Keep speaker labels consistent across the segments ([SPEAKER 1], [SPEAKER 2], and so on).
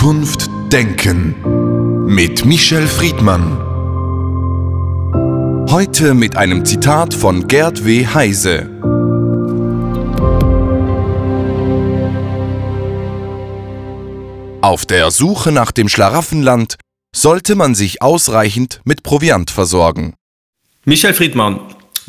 [SPEAKER 1] Zukunft denken mit Michel Friedmann. Heute mit einem Zitat von Gerd W. Heise. Auf der Suche nach dem Schlaraffenland sollte man sich ausreichend mit Proviant versorgen.
[SPEAKER 2] Michel Friedmann,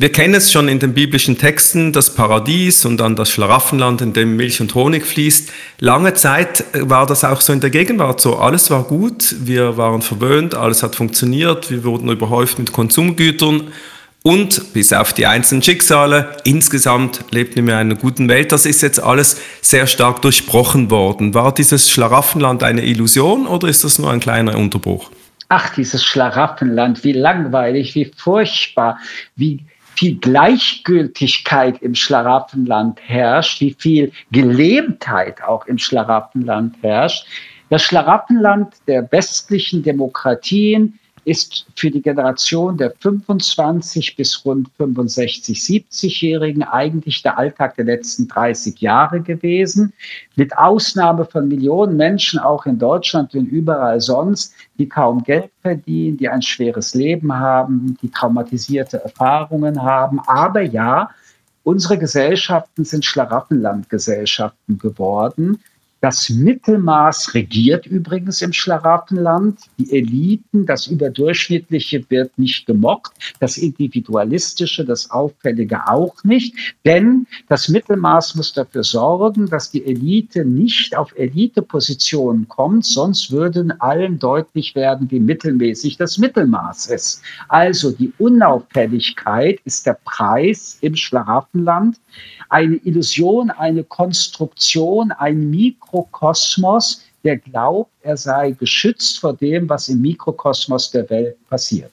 [SPEAKER 2] wir kennen es schon in den biblischen Texten, das Paradies und dann das Schlaraffenland, in dem Milch und Honig fließt. Lange Zeit war das auch so in der Gegenwart so. Alles war gut, wir waren verwöhnt, alles hat funktioniert, wir wurden überhäuft mit Konsumgütern und bis auf die einzelnen Schicksale, insgesamt lebten wir in einer guten Welt. Das ist jetzt alles sehr stark durchbrochen worden. War dieses Schlaraffenland eine Illusion oder ist das nur ein kleiner Unterbruch?
[SPEAKER 3] Ach, dieses Schlaraffenland, wie langweilig, wie furchtbar, wie viel Gleichgültigkeit im Schlaraffenland herrscht, wie viel Gelähmtheit auch im Schlaraffenland herrscht. Das Schlaraffenland der westlichen Demokratien ist für die Generation der 25 bis rund 65, 70-Jährigen eigentlich der Alltag der letzten 30 Jahre gewesen, mit Ausnahme von Millionen Menschen auch in Deutschland und überall sonst, die kaum Geld verdienen, die ein schweres Leben haben, die traumatisierte Erfahrungen haben. Aber ja, unsere Gesellschaften sind Schlaraffenlandgesellschaften geworden das Mittelmaß regiert übrigens im Schlaraffenland. Die Eliten, das Überdurchschnittliche wird nicht gemocht, das Individualistische, das Auffällige auch nicht. Denn das Mittelmaß muss dafür sorgen, dass die Elite nicht auf Elitepositionen kommt, sonst würden allen deutlich werden, wie mittelmäßig das Mittelmaß ist. Also die Unauffälligkeit ist der Preis im Schlaraffenland eine Illusion, eine Konstruktion, ein Mikrokosmos, der glaubt, er sei geschützt vor dem, was im Mikrokosmos der Welt passiert.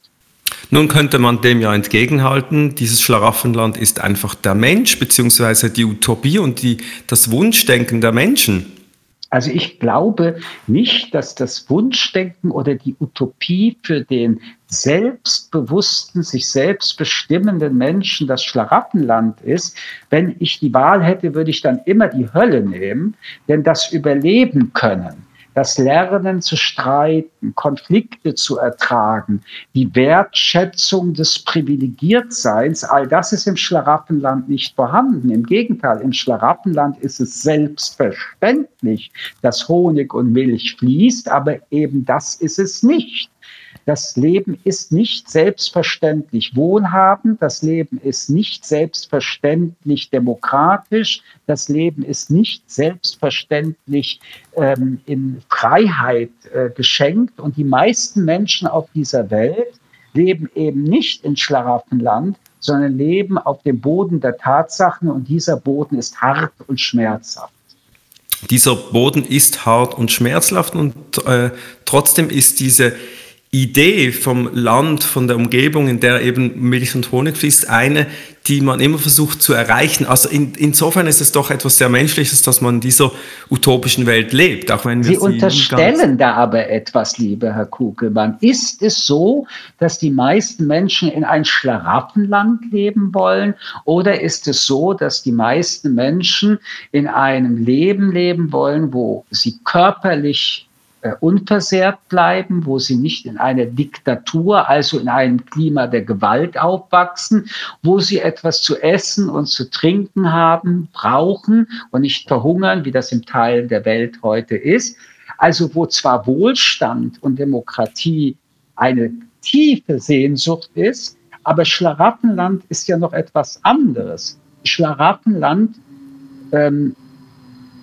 [SPEAKER 2] Nun könnte man dem ja entgegenhalten, dieses Schlaraffenland ist einfach der Mensch, beziehungsweise die Utopie und die, das Wunschdenken der Menschen.
[SPEAKER 3] Also ich glaube nicht, dass das Wunschdenken oder die Utopie für den selbstbewussten, sich selbst bestimmenden Menschen das Schlaraffenland ist. Wenn ich die Wahl hätte, würde ich dann immer die Hölle nehmen, denn das Überleben können das Lernen zu streiten, Konflikte zu ertragen, die Wertschätzung des Privilegiertseins, all das ist im Schlaraffenland nicht vorhanden. Im Gegenteil, im Schlaraffenland ist es selbstverständlich, dass Honig und Milch fließt, aber eben das ist es nicht. Das Leben ist nicht selbstverständlich wohlhabend, das Leben ist nicht selbstverständlich demokratisch, das Leben ist nicht selbstverständlich ähm, in Freiheit äh, geschenkt. Und die meisten Menschen auf dieser Welt leben eben nicht in Schlaraffenland, sondern leben auf dem Boden der Tatsachen und dieser Boden ist hart und schmerzhaft.
[SPEAKER 2] Dieser Boden ist hart und schmerzhaft und äh, trotzdem ist diese Idee vom Land, von der Umgebung, in der eben Milch und Honig fließt, eine, die man immer versucht zu erreichen. Also in, insofern ist es doch etwas sehr Menschliches, dass man in dieser utopischen Welt lebt, auch wenn wir
[SPEAKER 3] Sie, Sie unterstellen da aber etwas, lieber Herr Kugelmann. Ist es so, dass die meisten Menschen in ein Schlaraffenland leben wollen, oder ist es so, dass die meisten Menschen in einem Leben leben wollen, wo sie körperlich äh, unversehrt bleiben, wo sie nicht in einer Diktatur, also in einem Klima der Gewalt aufwachsen, wo sie etwas zu essen und zu trinken haben, brauchen und nicht verhungern, wie das im Teil der Welt heute ist. Also wo zwar Wohlstand und Demokratie eine tiefe Sehnsucht ist, aber Schlaraffenland ist ja noch etwas anderes. Schlaraffenland ähm,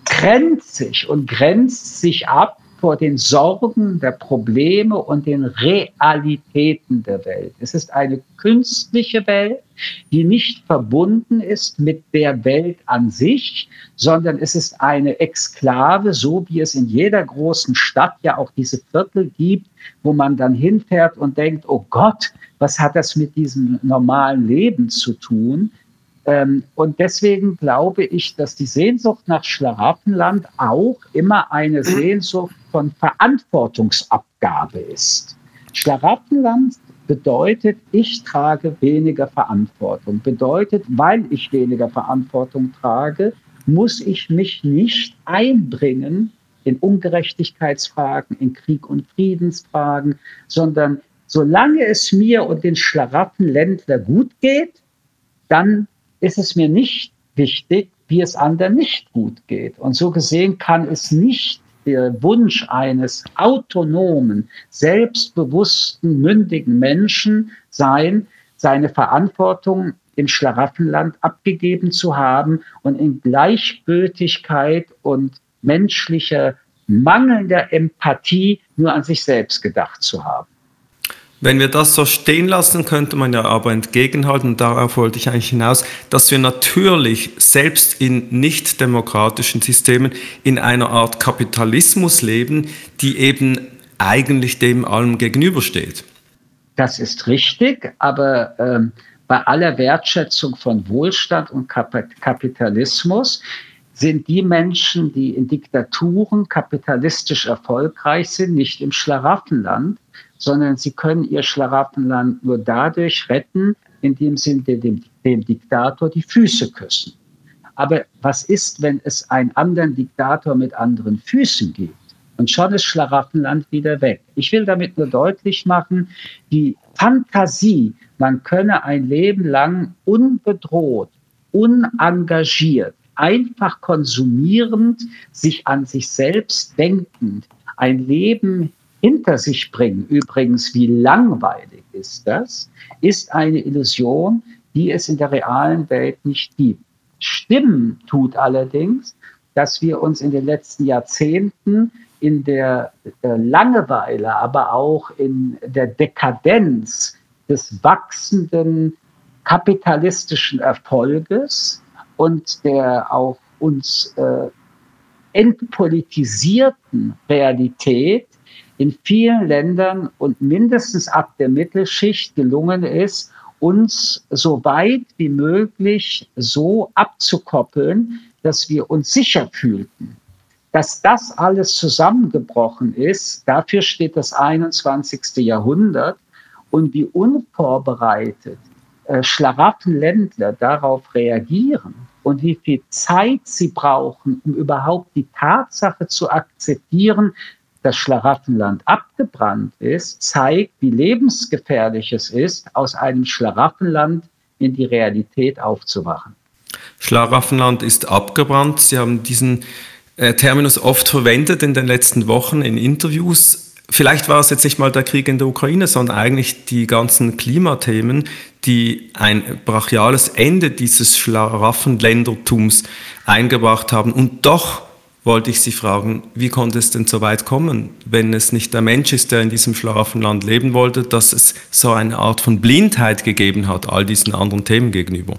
[SPEAKER 3] trennt sich und grenzt sich ab vor den Sorgen der Probleme und den Realitäten der Welt. Es ist eine künstliche Welt, die nicht verbunden ist mit der Welt an sich, sondern es ist eine Exklave, so wie es in jeder großen Stadt ja auch diese Viertel gibt, wo man dann hinfährt und denkt, oh Gott, was hat das mit diesem normalen Leben zu tun? Ähm, und deswegen glaube ich, dass die Sehnsucht nach Schlaraffenland auch immer eine Sehnsucht von Verantwortungsabgabe ist. Schlaraffenland bedeutet, ich trage weniger Verantwortung. Bedeutet, weil ich weniger Verantwortung trage, muss ich mich nicht einbringen in Ungerechtigkeitsfragen, in Krieg- und Friedensfragen, sondern solange es mir und den Schlaraffenländler gut geht, dann ist es mir nicht wichtig, wie es anderen nicht gut geht. Und so gesehen kann es nicht der Wunsch eines autonomen, selbstbewussten, mündigen Menschen sein, seine Verantwortung im Schlaraffenland abgegeben zu haben und in Gleichgültigkeit und menschlicher mangelnder Empathie nur an sich selbst gedacht zu haben.
[SPEAKER 2] Wenn wir das so stehen lassen, könnte man ja aber entgegenhalten, und darauf wollte ich eigentlich hinaus, dass wir natürlich selbst in nicht demokratischen Systemen in einer Art Kapitalismus leben, die eben eigentlich dem allem gegenübersteht.
[SPEAKER 3] Das ist richtig, aber ähm, bei aller Wertschätzung von Wohlstand und Kapitalismus sind die Menschen, die in Diktaturen kapitalistisch erfolgreich sind, nicht im Schlaraffenland, sondern sie können ihr Schlaraffenland nur dadurch retten, indem sie dem, dem Diktator die Füße küssen. Aber was ist, wenn es einen anderen Diktator mit anderen Füßen gibt? Und schon ist Schlaraffenland wieder weg. Ich will damit nur deutlich machen, die Fantasie, man könne ein Leben lang unbedroht, unengagiert, einfach konsumierend, sich an sich selbst denkend, ein Leben hinter sich bringen. Übrigens, wie langweilig ist das? Ist eine Illusion, die es in der realen Welt nicht gibt. Stimmen tut allerdings, dass wir uns in den letzten Jahrzehnten in der, der Langeweile, aber auch in der Dekadenz des wachsenden kapitalistischen Erfolges und der auch uns äh, entpolitisierten Realität in vielen Ländern und mindestens ab der Mittelschicht gelungen ist, uns so weit wie möglich so abzukoppeln, dass wir uns sicher fühlten. Dass das alles zusammengebrochen ist, dafür steht das 21. Jahrhundert und wie unvorbereitet äh, Schlaraffenländler darauf reagieren und wie viel Zeit sie brauchen, um überhaupt die Tatsache zu akzeptieren, das Schlaraffenland abgebrannt ist, zeigt, wie lebensgefährlich es ist, aus einem Schlaraffenland in die Realität aufzuwachen.
[SPEAKER 2] Schlaraffenland ist abgebrannt. Sie haben diesen äh, Terminus oft verwendet in den letzten Wochen in Interviews. Vielleicht war es jetzt nicht mal der Krieg in der Ukraine, sondern eigentlich die ganzen Klimathemen, die ein brachiales Ende dieses Schlaraffenländertums eingebracht haben. Und doch wollte ich Sie fragen, wie konnte es denn so weit kommen, wenn es nicht der Mensch ist, der in diesem Schlaraffenland leben wollte, dass es so eine Art von Blindheit gegeben hat all diesen anderen Themen gegenüber?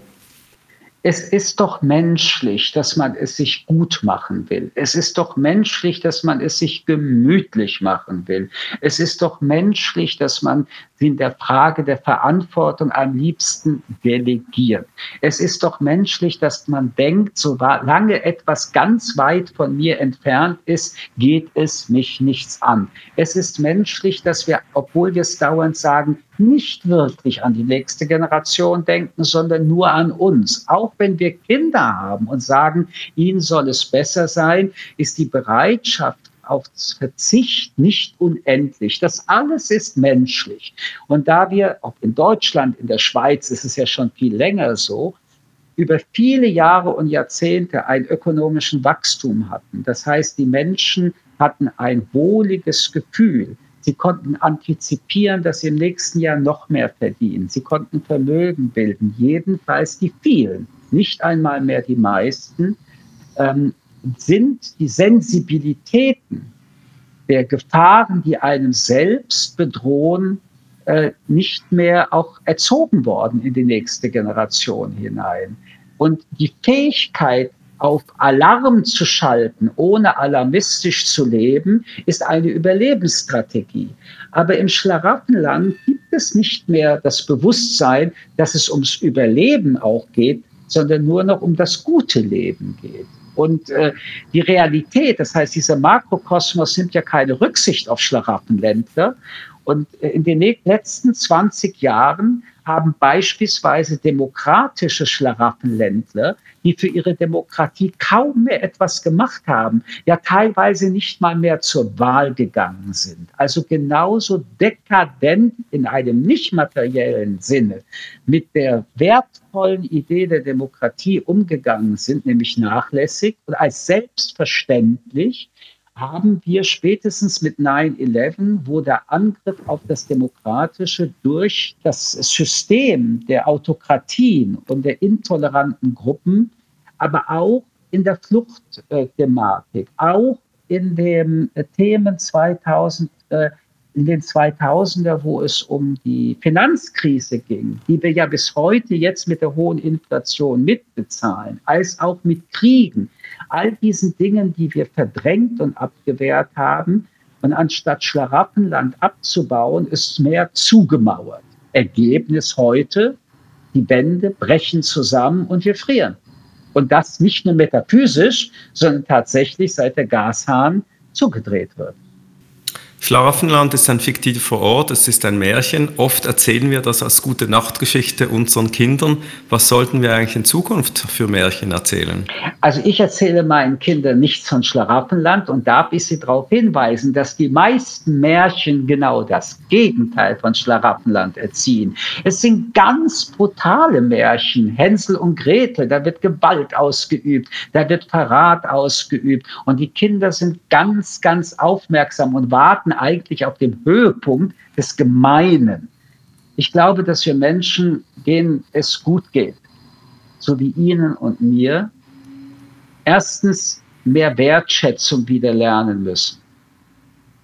[SPEAKER 3] es ist doch menschlich, dass man es sich gut machen will. Es ist doch menschlich, dass man es sich gemütlich machen will. Es ist doch menschlich, dass man in der Frage der Verantwortung am liebsten delegiert. Es ist doch menschlich, dass man denkt, solange etwas ganz weit von mir entfernt ist, geht es mich nichts an. Es ist menschlich, dass wir, obwohl wir es dauernd sagen, nicht wirklich an die nächste Generation denken, sondern nur an uns. Auch wenn wir Kinder haben und sagen, ihnen soll es besser sein, ist die Bereitschaft auf Verzicht nicht unendlich. Das alles ist menschlich. Und da wir, auch in Deutschland, in der Schweiz ist es ja schon viel länger so, über viele Jahre und Jahrzehnte einen ökonomischen Wachstum hatten. Das heißt, die Menschen hatten ein wohliges Gefühl. Sie konnten antizipieren, dass sie im nächsten Jahr noch mehr verdienen. Sie konnten Vermögen bilden, jedenfalls die vielen, nicht einmal mehr die meisten, ähm, sind die Sensibilitäten der Gefahren, die einem selbst bedrohen, äh, nicht mehr auch erzogen worden in die nächste Generation hinein. Und die Fähigkeit, auf Alarm zu schalten, ohne alarmistisch zu leben, ist eine Überlebensstrategie. Aber im Schlaraffenland gibt es nicht mehr das Bewusstsein, dass es ums Überleben auch geht, sondern nur noch um das gute Leben geht. Und äh, die Realität, das heißt, dieser Makrokosmos nimmt ja keine Rücksicht auf Schlaraffenländler. Und äh, in den letzten 20 Jahren haben beispielsweise demokratische Schlaraffenländler, die für ihre Demokratie kaum mehr etwas gemacht haben, ja teilweise nicht mal mehr zur Wahl gegangen sind. Also genauso dekadent in einem nicht materiellen Sinne mit der wertvollen Idee der Demokratie umgegangen sind, nämlich nachlässig und als selbstverständlich haben wir spätestens mit 9-11, wo der Angriff auf das Demokratische durch das System der Autokratien und der intoleranten Gruppen, aber auch in der Fluchtthematik, auch in den Themen 2000, in den 2000er, wo es um die Finanzkrise ging, die wir ja bis heute jetzt mit der hohen Inflation mitbezahlen, als auch mit Kriegen, all diesen Dingen, die wir verdrängt und abgewehrt haben. Und anstatt Schlaraffenland abzubauen, ist mehr zugemauert. Ergebnis heute, die Wände brechen zusammen und wir frieren. Und das nicht nur metaphysisch, sondern tatsächlich seit der Gashahn zugedreht wird.
[SPEAKER 2] Schlaraffenland ist ein fiktiver Ort, es ist ein Märchen. Oft erzählen wir das als gute Nachtgeschichte unseren Kindern. Was sollten wir eigentlich in Zukunft für Märchen erzählen?
[SPEAKER 3] Also ich erzähle meinen Kindern nichts von Schlaraffenland und darf ich sie darauf hinweisen, dass die meisten Märchen genau das Gegenteil von Schlaraffenland erziehen. Es sind ganz brutale Märchen. Hänsel und Gretel, da wird Gewalt ausgeübt, da wird Verrat ausgeübt und die Kinder sind ganz, ganz aufmerksam und warten eigentlich auf dem Höhepunkt des Gemeinen. Ich glaube, dass wir Menschen, denen es gut geht, so wie Ihnen und mir, erstens mehr Wertschätzung wieder lernen müssen.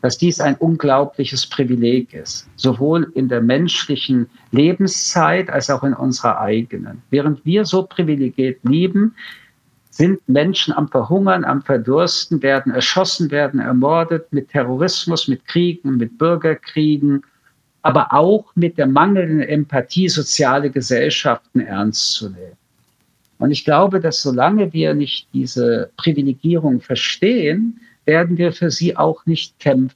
[SPEAKER 3] Dass dies ein unglaubliches Privileg ist, sowohl in der menschlichen Lebenszeit als auch in unserer eigenen. Während wir so privilegiert lieben, sind Menschen am Verhungern, am Verdursten, werden erschossen, werden ermordet mit Terrorismus, mit Kriegen, mit Bürgerkriegen, aber auch mit der mangelnden Empathie, soziale Gesellschaften ernst zu nehmen. Und ich glaube, dass solange wir nicht diese Privilegierung verstehen, werden wir für sie auch nicht kämpfen.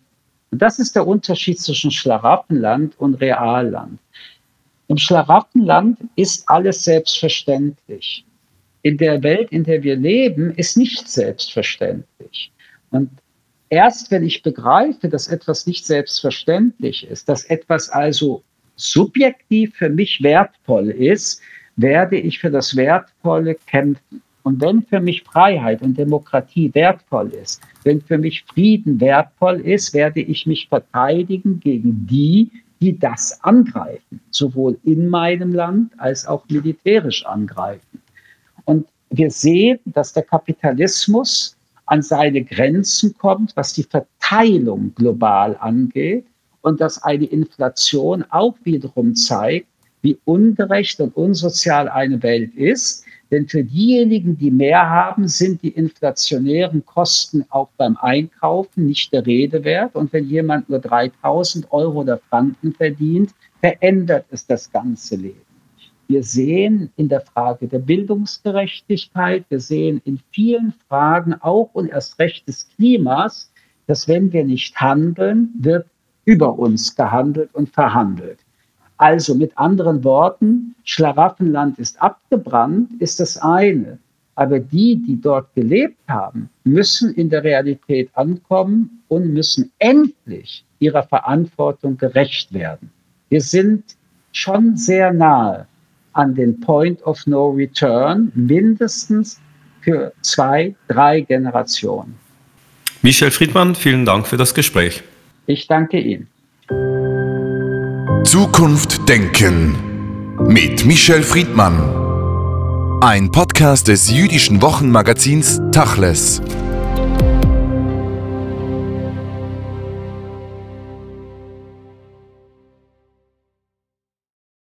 [SPEAKER 3] Und das ist der Unterschied zwischen Schlaraffenland und Realland. Im Schlaraffenland ist alles selbstverständlich in der Welt, in der wir leben, ist nicht selbstverständlich. Und erst wenn ich begreife, dass etwas nicht selbstverständlich ist, dass etwas also subjektiv für mich wertvoll ist, werde ich für das Wertvolle kämpfen. Und wenn für mich Freiheit und Demokratie wertvoll ist, wenn für mich Frieden wertvoll ist, werde ich mich verteidigen gegen die, die das angreifen, sowohl in meinem Land als auch militärisch angreifen. Und wir sehen, dass der Kapitalismus an seine Grenzen kommt, was die Verteilung global angeht und dass eine Inflation auch wiederum zeigt, wie ungerecht und unsozial eine Welt ist. Denn für diejenigen, die mehr haben, sind die inflationären Kosten auch beim Einkaufen nicht der Rede wert. Und wenn jemand nur 3000 Euro oder Franken verdient, verändert es das ganze Leben. Wir sehen in der Frage der Bildungsgerechtigkeit, wir sehen in vielen Fragen auch und erst recht des Klimas, dass wenn wir nicht handeln, wird über uns gehandelt und verhandelt. Also mit anderen Worten, Schlaraffenland ist abgebrannt, ist das eine. Aber die, die dort gelebt haben, müssen in der Realität ankommen und müssen endlich ihrer Verantwortung gerecht werden. Wir sind schon sehr nahe an den Point of No Return, mindestens für zwei, drei Generationen.
[SPEAKER 2] Michel Friedmann, vielen Dank für das Gespräch.
[SPEAKER 3] Ich danke Ihnen.
[SPEAKER 1] Zukunft denken mit Michel Friedmann. Ein Podcast des jüdischen Wochenmagazins Tachles.